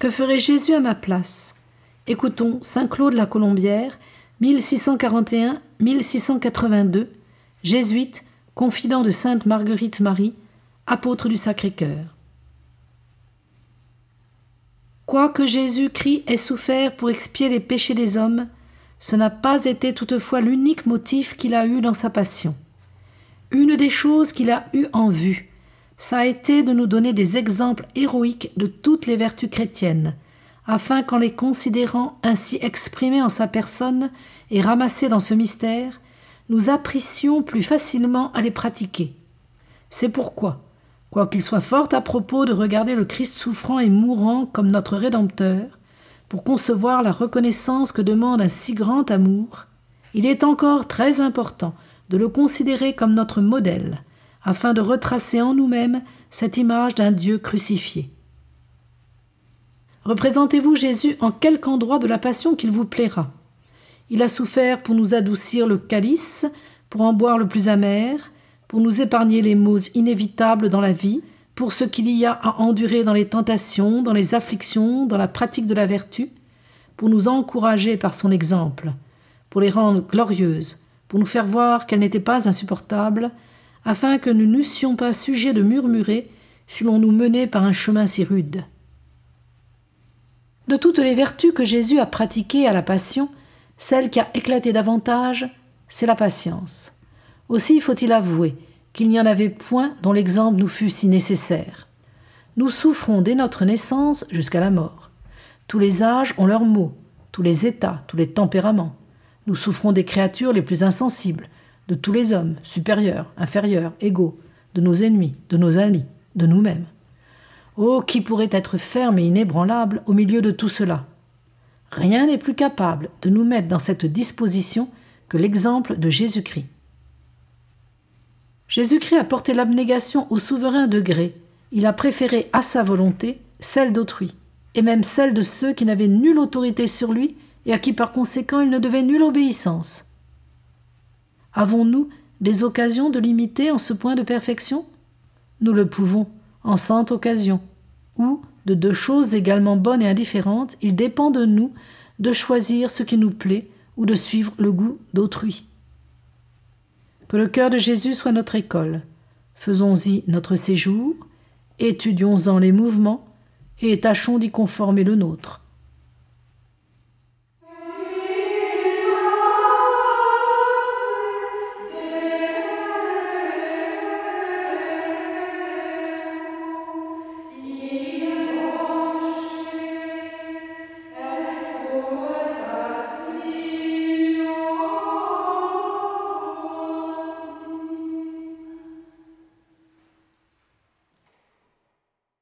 Que ferait Jésus à ma place? Écoutons Saint Claude la Colombière, 1641-1682, jésuite, confident de Sainte Marguerite Marie, apôtre du Sacré-Cœur. Quoique Jésus-Christ ait souffert pour expier les péchés des hommes, ce n'a pas été toutefois l'unique motif qu'il a eu dans sa passion. Une des choses qu'il a eu en vue, ça a été de nous donner des exemples héroïques de toutes les vertus chrétiennes, afin qu'en les considérant ainsi exprimés en sa personne et ramassés dans ce mystère, nous apprissions plus facilement à les pratiquer. C'est pourquoi, quoiqu'il soit fort à propos de regarder le Christ souffrant et mourant comme notre Rédempteur, pour concevoir la reconnaissance que demande un si grand amour, il est encore très important de le considérer comme notre modèle, afin de retracer en nous-mêmes cette image d'un Dieu crucifié. Représentez-vous Jésus en quelque endroit de la passion qu'il vous plaira. Il a souffert pour nous adoucir le calice, pour en boire le plus amer, pour nous épargner les maux inévitables dans la vie, pour ce qu'il y a à endurer dans les tentations, dans les afflictions, dans la pratique de la vertu, pour nous encourager par son exemple, pour les rendre glorieuses, pour nous faire voir qu'elles n'étaient pas insupportables, afin que nous n'eussions pas sujet de murmurer si l'on nous menait par un chemin si rude. De toutes les vertus que Jésus a pratiquées à la Passion, celle qui a éclaté davantage, c'est la patience. Aussi faut-il avouer qu'il n'y en avait point dont l'exemple nous fût si nécessaire. Nous souffrons dès notre naissance jusqu'à la mort. Tous les âges ont leurs maux, tous les états, tous les tempéraments. Nous souffrons des créatures les plus insensibles, de tous les hommes, supérieurs, inférieurs, égaux, de nos ennemis, de nos amis, de nous-mêmes. Oh, qui pourrait être ferme et inébranlable au milieu de tout cela? Rien n'est plus capable de nous mettre dans cette disposition que l'exemple de Jésus-Christ. Jésus-Christ a porté l'abnégation au souverain degré. Il a préféré à sa volonté celle d'autrui, et même celle de ceux qui n'avaient nulle autorité sur lui et à qui par conséquent il ne devait nulle obéissance. Avons-nous des occasions de l'imiter en ce point de perfection? Nous le pouvons, en cent occasions, où, de deux choses également bonnes et indifférentes, il dépend de nous de choisir ce qui nous plaît ou de suivre le goût d'autrui. Que le cœur de Jésus soit notre école. Faisons-y notre séjour, étudions-en les mouvements et tâchons d'y conformer le nôtre.